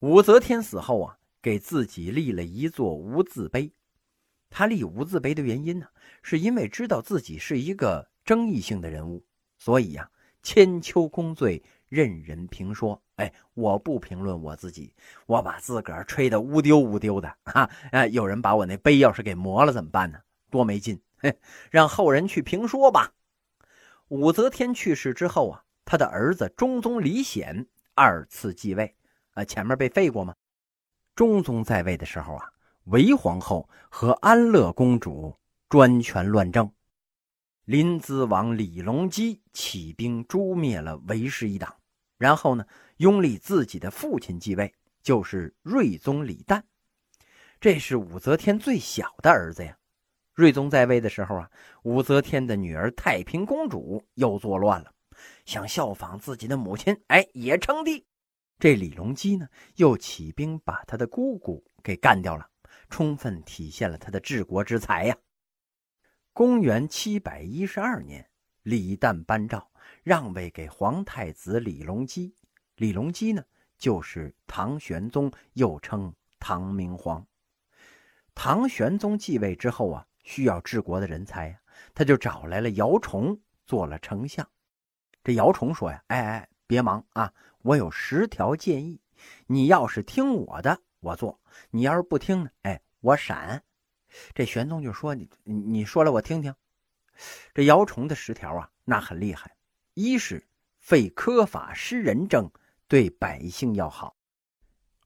武则天死后啊，给自己立了一座无字碑。他立无字碑的原因呢，是因为知道自己是一个争议性的人物，所以呀，千秋功罪任人评说。哎，我不评论我自己，我把自个儿吹得乌丢乌丢的啊！哎，有人把我那碑要是给磨了怎么办呢？多没劲！嘿，让后人去评说吧。武则天去世之后啊，他的儿子中宗李显二次继位。啊，前面被废过吗？中宗在位的时候啊，韦皇后和安乐公主专权乱政，临淄王李隆基起兵诛灭了韦氏一党，然后呢，拥立自己的父亲继位，就是睿宗李旦。这是武则天最小的儿子呀。睿宗在位的时候啊，武则天的女儿太平公主又作乱了，想效仿自己的母亲，哎，也称帝。这李隆基呢，又起兵把他的姑姑给干掉了，充分体现了他的治国之才呀。公元七百一十二年，李旦颁诏让位给皇太子李隆基。李隆基呢，就是唐玄宗，又称唐明皇。唐玄宗继位之后啊，需要治国的人才呀，他就找来了姚崇做了丞相。这姚崇说呀：“哎哎，别忙啊。”我有十条建议，你要是听我的，我做；你要是不听呢，哎，我闪。这玄宗就说：“你你说了，我听听。”这姚崇的十条啊，那很厉害。一是废苛法施仁政，对百姓要好；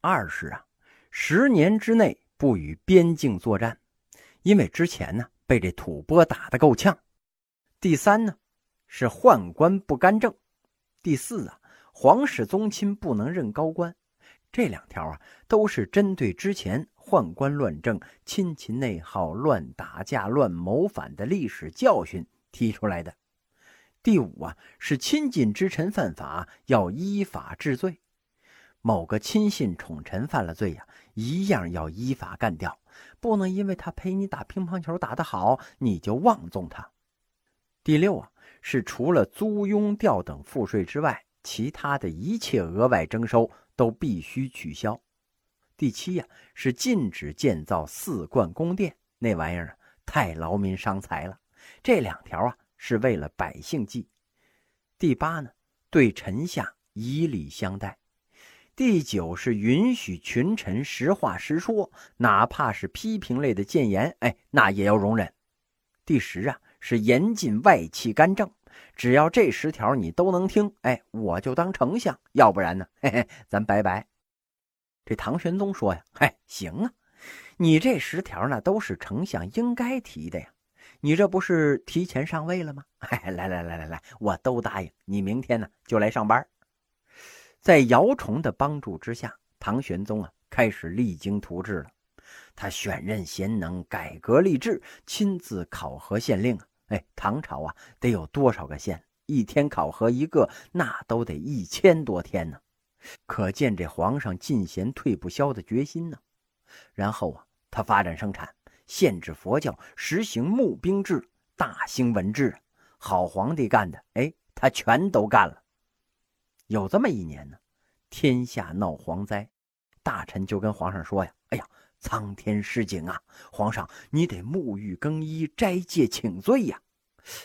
二是啊，十年之内不与边境作战，因为之前呢被这吐蕃打得够呛；第三呢是宦官不干政；第四啊。皇室宗亲不能任高官，这两条啊都是针对之前宦官乱政、亲戚内耗、乱打架、乱谋反的历史教训提出来的。第五啊是亲近之臣犯法要依法治罪，某个亲信宠臣犯了罪呀，一样要依法干掉，不能因为他陪你打乒乓球打得好，你就妄纵他。第六啊是除了租庸调等赋税之外。其他的一切额外征收都必须取消。第七呀，是禁止建造四观宫殿，那玩意儿太劳民伤财了。这两条啊，是为了百姓计。第八呢，对臣下以礼相待。第九是允许群臣实话实说，哪怕是批评类的谏言，哎，那也要容忍。第十啊，是严禁外戚干政。只要这十条你都能听，哎，我就当丞相；要不然呢，嘿嘿，咱拜拜。这唐玄宗说呀：“嘿，行啊，你这十条呢都是丞相应该提的呀。你这不是提前上位了吗？哎，来来来来来，我都答应你。明天呢就来上班。”在姚崇的帮助之下，唐玄宗啊开始励精图治了。他选任贤能，改革吏治，亲自考核县令啊。哎，唐朝啊，得有多少个县？一天考核一个，那都得一千多天呢。可见这皇上进贤退不消的决心呢。然后啊，他发展生产，限制佛教，实行募兵制，大兴文治。好皇帝干的，哎，他全都干了。有这么一年呢，天下闹蝗灾，大臣就跟皇上说呀：“哎呀。”苍天示警啊！皇上，你得沐浴更衣、斋戒请罪呀。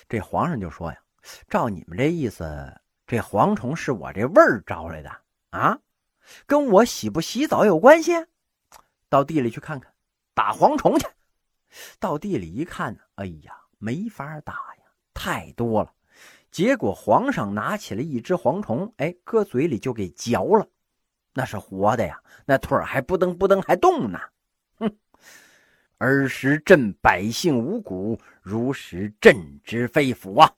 这皇上就说呀：“照你们这意思，这蝗虫是我这味儿招来的啊，跟我洗不洗澡有关系？到地里去看看，打蝗虫去。到地里一看，哎呀，没法打呀，太多了。结果皇上拿起了一只蝗虫，哎，搁嘴里就给嚼了，那是活的呀，那腿还不噔不噔还动呢。”儿时朕百姓五谷，如实朕之肺腑啊！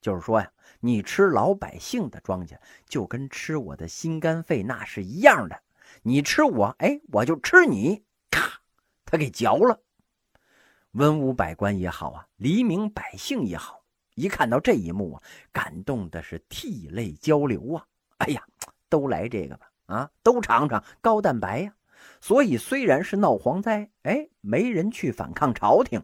就是说呀，你吃老百姓的庄稼，就跟吃我的心肝肺那是一样的。你吃我，哎，我就吃你。咔，他给嚼了。文武百官也好啊，黎民百姓也好，一看到这一幕啊，感动的是涕泪交流啊！哎呀，都来这个吧，啊，都尝尝高蛋白呀！所以，虽然是闹蝗灾，哎，没人去反抗朝廷。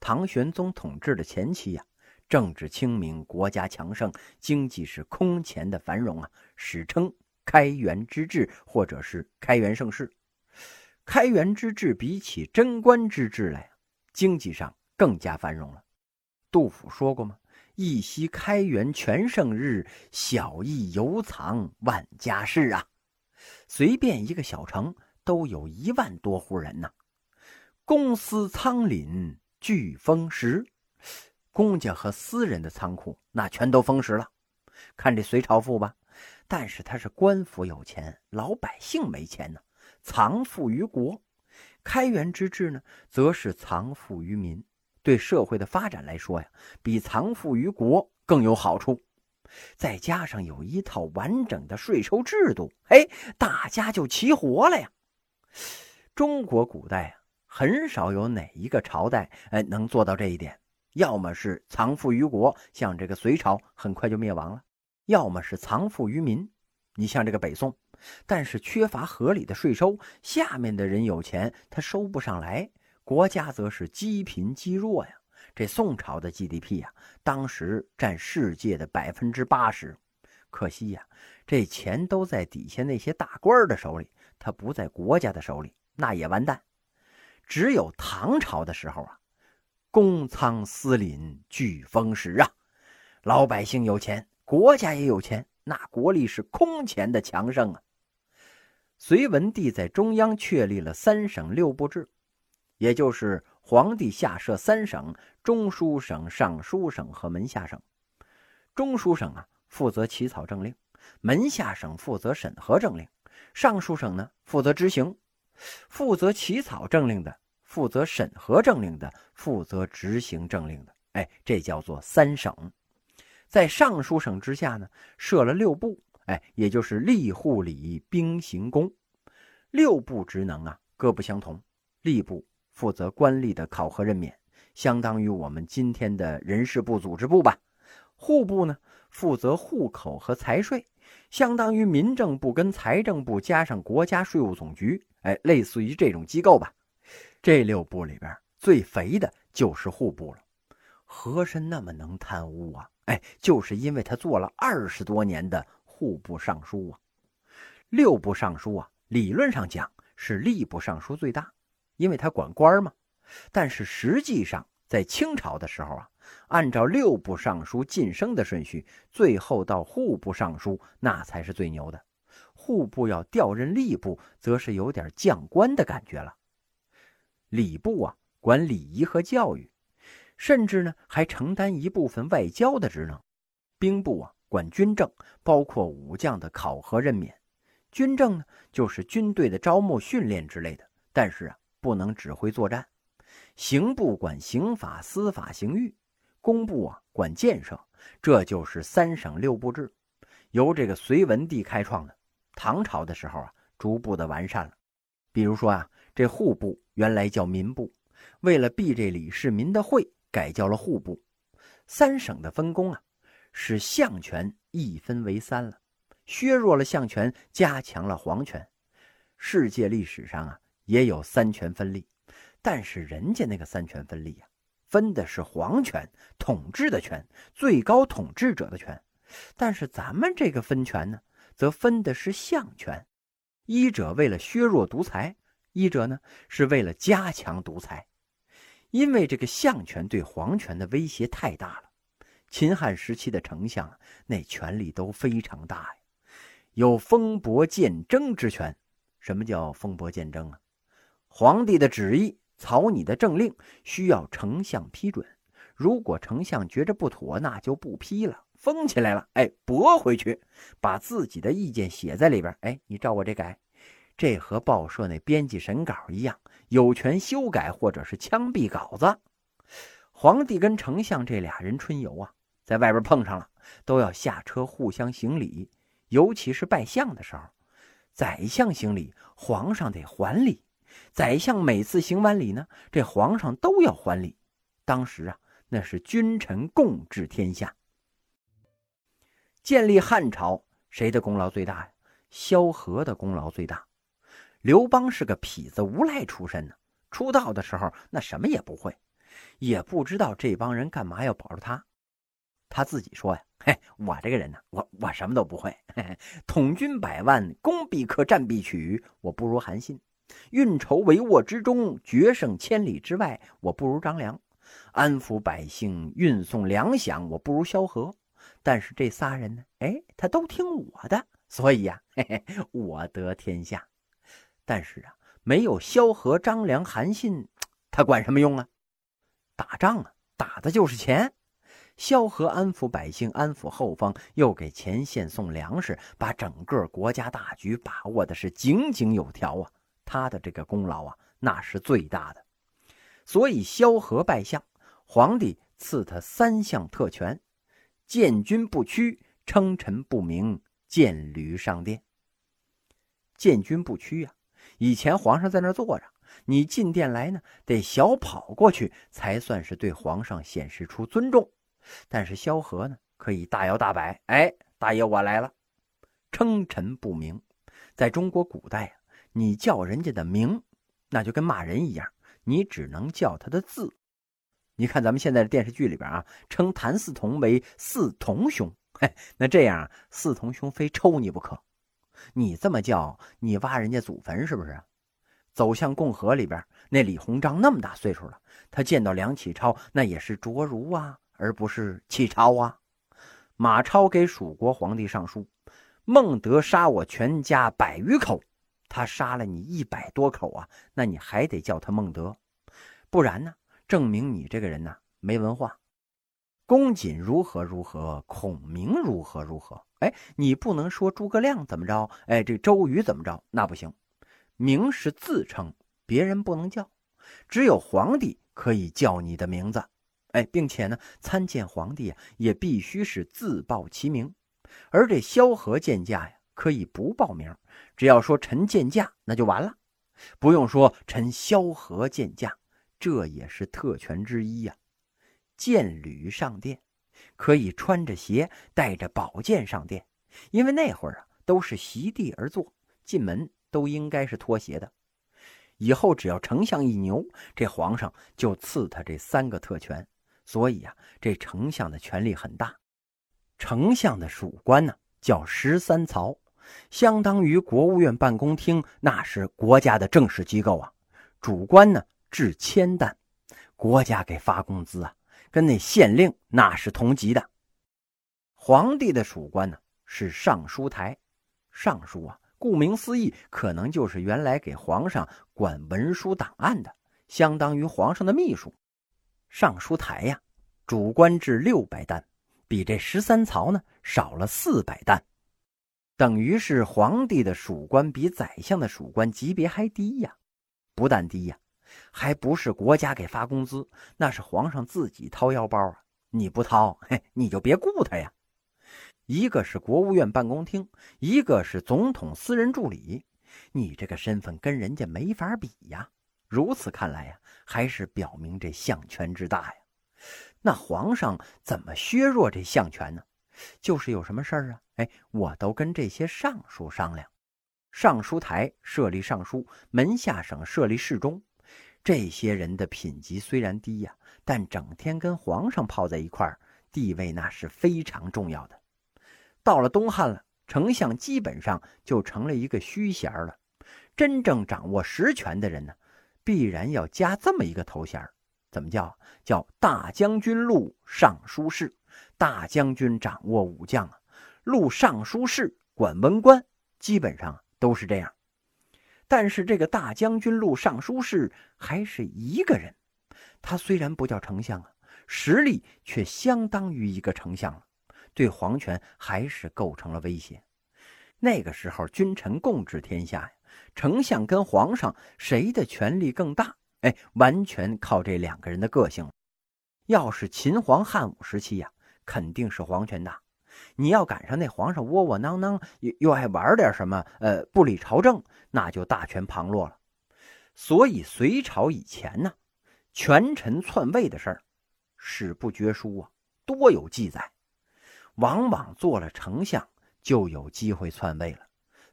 唐玄宗统治的前期呀，政治清明，国家强盛，经济是空前的繁荣啊，史称开元之治，或者是开元盛世。开元之治比起贞观之治来，经济上更加繁荣了。杜甫说过吗？一夕开元全盛日，小邑犹藏万家室啊！随便一个小城都有一万多户人呢。公私仓廪俱丰实，公家和私人的仓库那全都丰实了。看这隋朝富吧，但是他是官府有钱，老百姓没钱呢。藏富于国，开元之治呢，则是藏富于民。对社会的发展来说呀，比藏富于国更有好处。再加上有一套完整的税收制度，哎，大家就齐活了呀。中国古代啊，很少有哪一个朝代哎能做到这一点，要么是藏富于国，像这个隋朝很快就灭亡了；要么是藏富于民，你像这个北宋。但是缺乏合理的税收，下面的人有钱，他收不上来，国家则是积贫积弱呀。这宋朝的 GDP 呀，当时占世界的百分之八十，可惜呀，这钱都在底下那些大官的手里，他不在国家的手里，那也完蛋。只有唐朝的时候啊，公仓私林俱丰实啊，老百姓有钱，国家也有钱，那国力是空前的强盛啊。隋文帝在中央确立了三省六部制，也就是皇帝下设三省。中书省、尚书省和门下省，中书省啊负责起草政令，门下省负责审核政令，尚书省呢负责执行。负责起草政令的，负责审核政令的，负责执行政令的，哎，这叫做三省。在尚书省之下呢，设了六部，哎，也就是吏、户、礼、兵、刑、工。六部职能啊各不相同。吏部负责官吏的考核任免。相当于我们今天的人事部、组织部吧。户部呢，负责户口和财税，相当于民政部跟财政部加上国家税务总局，哎，类似于这种机构吧。这六部里边最肥的就是户部了。和珅那么能贪污啊？哎，就是因为他做了二十多年的户部尚书啊。六部尚书啊，理论上讲是吏部尚书最大，因为他管官嘛。但是实际上，在清朝的时候啊，按照六部尚书晋升的顺序，最后到户部尚书那才是最牛的。户部要调任吏部，则是有点降官的感觉了。礼部啊，管礼仪和教育，甚至呢还承担一部分外交的职能。兵部啊，管军政，包括武将的考核任免。军政呢，就是军队的招募训练之类的，但是啊，不能指挥作战。刑部管刑法、司法、刑狱，工部啊管建设，这就是三省六部制，由这个隋文帝开创的。唐朝的时候啊，逐步的完善了。比如说啊，这户部原来叫民部，为了避这李世民的讳，改叫了户部。三省的分工啊，使相权一分为三了，削弱了相权，加强了皇权。世界历史上啊，也有三权分立。但是人家那个三权分立呀，分的是皇权统治的权，最高统治者的权；但是咱们这个分权呢，则分的是相权。一者为了削弱独裁，一者呢是为了加强独裁。因为这个相权对皇权的威胁太大了。秦汉时期的丞相那权力都非常大呀，有封伯建征之权。什么叫封伯建征啊？皇帝的旨意。草拟的政令需要丞相批准，如果丞相觉着不妥，那就不批了，封起来了。哎，驳回去，把自己的意见写在里边。哎，你照我这改，这和报社那编辑审稿一样，有权修改或者是枪毙稿子。皇帝跟丞相这俩人春游啊，在外边碰上了，都要下车互相行礼，尤其是拜相的时候，宰相行礼，皇上得还礼。宰相每次行完礼呢，这皇上都要还礼。当时啊，那是君臣共治天下。建立汉朝，谁的功劳最大呀？萧何的功劳最大。刘邦是个痞子无赖出身呢，出道的时候那什么也不会，也不知道这帮人干嘛要保着他。他自己说呀：“嘿，我这个人呢，我我什么都不会。统军百万，攻必克，战必取，我不如韩信；运筹帷幄之中，决胜千里之外，我不如张良；安抚百姓，运送粮饷，我不如萧何。但是这仨人呢，哎，他都听我的，所以呀，嘿嘿，我得天下。但是啊，没有萧何、张良、韩信，他管什么用啊？打仗啊，打的就是钱。萧何安抚百姓，安抚后方，又给前线送粮食，把整个国家大局把握的是井井有条啊！他的这个功劳啊，那是最大的。所以萧何拜相，皇帝赐他三项特权：见君不屈，称臣不明，见驴上殿。见君不屈呀！以前皇上在那坐着，你进殿来呢，得小跑过去，才算是对皇上显示出尊重。但是萧何呢，可以大摇大摆，哎，大爷我来了。称臣不明，在中国古代啊，你叫人家的名，那就跟骂人一样，你只能叫他的字。你看咱们现在的电视剧里边啊，称谭嗣同为嗣同兄，嘿，那这样嗣同兄非抽你不可。你这么叫，你挖人家祖坟是不是？走向共和里边，那李鸿章那么大岁数了，他见到梁启超，那也是卓如啊。而不是启超啊！马超给蜀国皇帝上书：“孟德杀我全家百余口，他杀了你一百多口啊，那你还得叫他孟德，不然呢，证明你这个人呢没文化。公瑾如何如何，孔明如何如何，哎，你不能说诸葛亮怎么着，哎，这周瑜怎么着，那不行。名是自称，别人不能叫，只有皇帝可以叫你的名字。”哎，并且呢，参见皇帝啊，也必须是自报其名。而这萧何见驾呀，可以不报名，只要说臣见驾，那就完了，不用说臣萧何见驾，这也是特权之一呀。见履上殿，可以穿着鞋，带着宝剑上殿，因为那会儿啊，都是席地而坐，进门都应该是脱鞋的。以后只要丞相一牛，这皇上就赐他这三个特权。所以啊，这丞相的权力很大。丞相的属官呢，叫十三曹，相当于国务院办公厅，那是国家的正式机构啊。主官呢，至千担，国家给发工资啊，跟那县令那是同级的。皇帝的属官呢，是尚书台，尚书啊，顾名思义，可能就是原来给皇上管文书档案的，相当于皇上的秘书。尚书台呀，主官至六百担，比这十三曹呢少了四百担，等于是皇帝的属官比宰相的属官级别还低呀。不但低呀，还不是国家给发工资，那是皇上自己掏腰包啊。你不掏，嘿，你就别雇他呀。一个是国务院办公厅，一个是总统私人助理，你这个身份跟人家没法比呀。如此看来呀。还是表明这相权之大呀？那皇上怎么削弱这相权呢？就是有什么事儿啊？哎，我都跟这些尚书商量。尚书台设立尚书，门下省设立侍中。这些人的品级虽然低呀，但整天跟皇上泡在一块儿，地位那是非常重要的。到了东汉了，丞相基本上就成了一个虚衔了。真正掌握实权的人呢？必然要加这么一个头衔怎么叫？叫大将军录尚书事。大将军掌握武将啊，录尚书事管文官，基本上都是这样。但是这个大将军录尚书事还是一个人，他虽然不叫丞相啊，实力却相当于一个丞相了，对皇权还是构成了威胁。那个时候，君臣共治天下呀。丞相跟皇上谁的权力更大？哎，完全靠这两个人的个性。要是秦皇汉武时期呀，肯定是皇权大。你要赶上那皇上窝窝囊囊，又又爱玩点什么，呃，不理朝政，那就大权旁落了。所以隋朝以前呢，权臣篡位的事儿，史不绝书啊，多有记载。往往做了丞相，就有机会篡位了。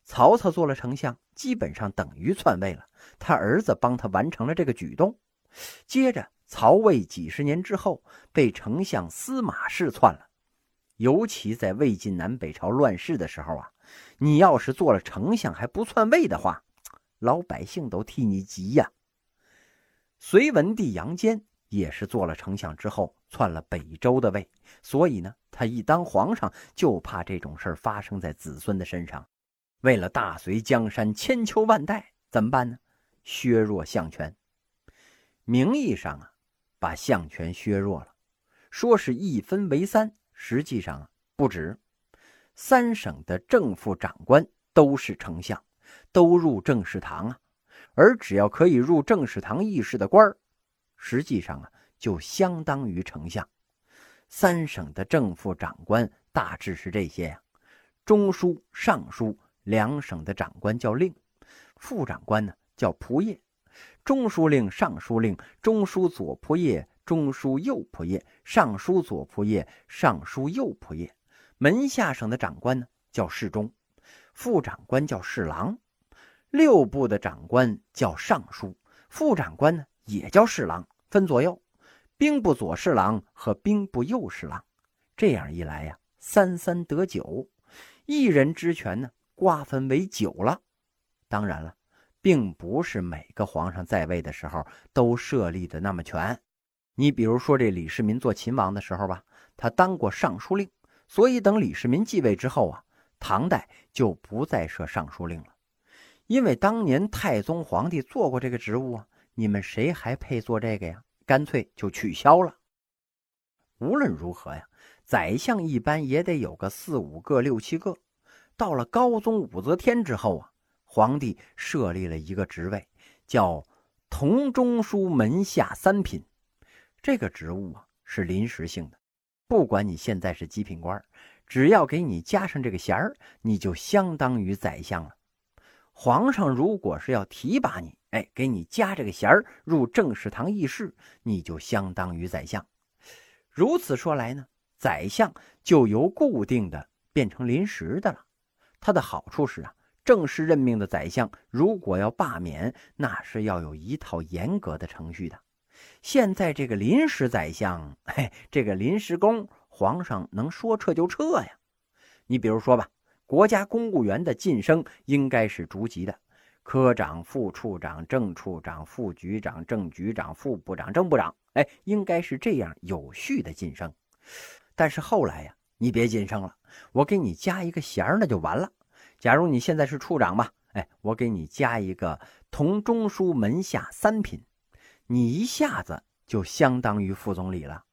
曹操做了丞相，基本上等于篡位了。他儿子帮他完成了这个举动。接着，曹魏几十年之后被丞相司马氏篡了，尤其在魏晋南北朝乱世的时候啊，你要是做了丞相还不篡位的话，老百姓都替你急呀。隋文帝杨坚也是做了丞相之后篡了北周的位，所以呢，他一当皇上就怕这种事儿发生在子孙的身上。为了大隋江山千秋万代，怎么办呢？削弱相权。名义上啊，把相权削弱了，说是一分为三，实际上啊不止。三省的正副长官都是丞相，都入政事堂啊。而只要可以入政事堂议事的官儿，实际上啊，就相当于丞相。三省的正副长官大致是这些呀：中书、尚书两省的长官叫令，副长官呢叫仆射。中书令、尚书令、中书左仆射、中书右仆射、尚书左仆射、尚书右仆射。门下省的长官呢叫侍中，副长官叫侍郎。六部的长官叫尚书，副长官呢也叫侍郎，分左右。兵部左侍郎和兵部右侍郎，这样一来呀，三三得九，一人之权呢瓜分为九了。当然了，并不是每个皇上在位的时候都设立的那么全。你比如说这李世民做秦王的时候吧，他当过尚书令，所以等李世民继位之后啊，唐代就不再设尚书令了。因为当年太宗皇帝做过这个职务啊，你们谁还配做这个呀？干脆就取消了。无论如何呀，宰相一般也得有个四五个、六七个。到了高宗武则天之后啊，皇帝设立了一个职位，叫同中书门下三品。这个职务啊是临时性的，不管你现在是几品官，只要给你加上这个衔儿，你就相当于宰相了。皇上如果是要提拔你，哎，给你加这个衔儿入政事堂议事，你就相当于宰相。如此说来呢，宰相就由固定的变成临时的了。它的好处是啊，正式任命的宰相如果要罢免，那是要有一套严格的程序的。现在这个临时宰相，嘿，这个临时工，皇上能说撤就撤呀。你比如说吧。国家公务员的晋升应该是逐级的，科长、副处长、正处长、副局长、正局长、副部长、正部长，哎，应该是这样有序的晋升。但是后来呀，你别晋升了，我给你加一个衔儿，那就完了。假如你现在是处长吧，哎，我给你加一个同中书门下三品，你一下子就相当于副总理了。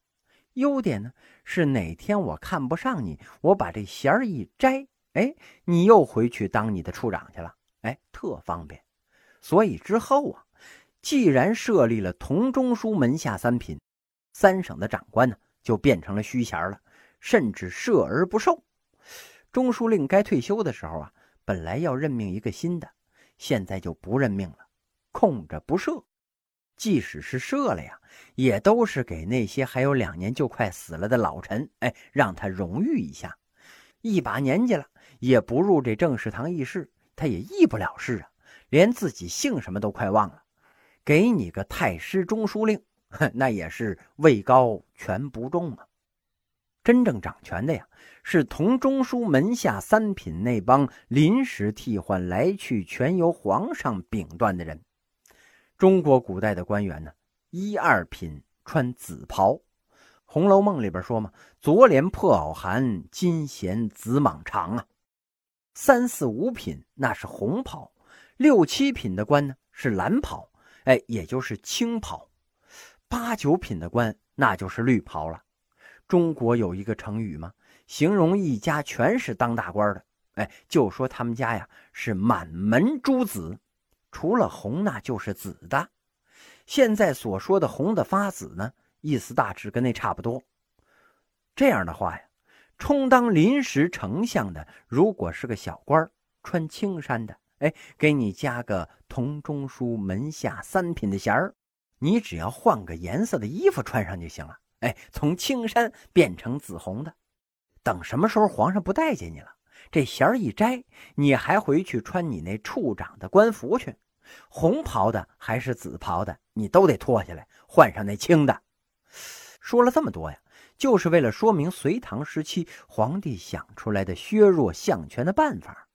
优点呢是哪天我看不上你，我把这衔儿一摘。哎，你又回去当你的处长去了，哎，特方便。所以之后啊，既然设立了同中书门下三品，三省的长官呢就变成了虚衔了，甚至设而不受。中书令该退休的时候啊，本来要任命一个新的，现在就不任命了，空着不设。即使是设了呀，也都是给那些还有两年就快死了的老臣，哎，让他荣誉一下。一把年纪了。也不入这正事堂议事，他也议不了事啊，连自己姓什么都快忘了。给你个太师中书令，哼那也是位高权不重啊。真正掌权的呀，是同中书门下三品那帮临时替换来去全由皇上秉断的人。中国古代的官员呢，一二品穿紫袍，《红楼梦》里边说嘛：“左脸破袄寒，金弦紫蟒长啊。”三四五品那是红袍，六七品的官呢是蓝袍，哎，也就是青袍。八九品的官那就是绿袍了。中国有一个成语嘛，形容一家全是当大官的，哎，就说他们家呀是满门朱紫，除了红那就是紫的。现在所说的红的发紫呢，意思大致跟那差不多。这样的话呀。充当临时丞相的，如果是个小官穿青衫的，哎，给你加个同中书门下三品的衔儿，你只要换个颜色的衣服穿上就行了，哎，从青山变成紫红的。等什么时候皇上不待见你了，这弦儿一摘，你还回去穿你那处长的官服去，红袍的还是紫袍的，你都得脱下来，换上那青的。说了这么多呀。就是为了说明隋唐时期皇帝想出来的削弱相权的办法。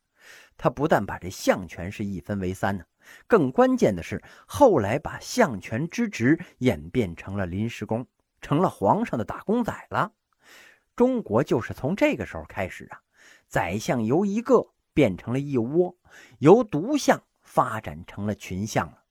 他不但把这相权是一分为三呢，更关键的是后来把相权之职演变成了临时工，成了皇上的打工仔了。中国就是从这个时候开始啊，宰相由一个变成了一窝，由独相发展成了群相了。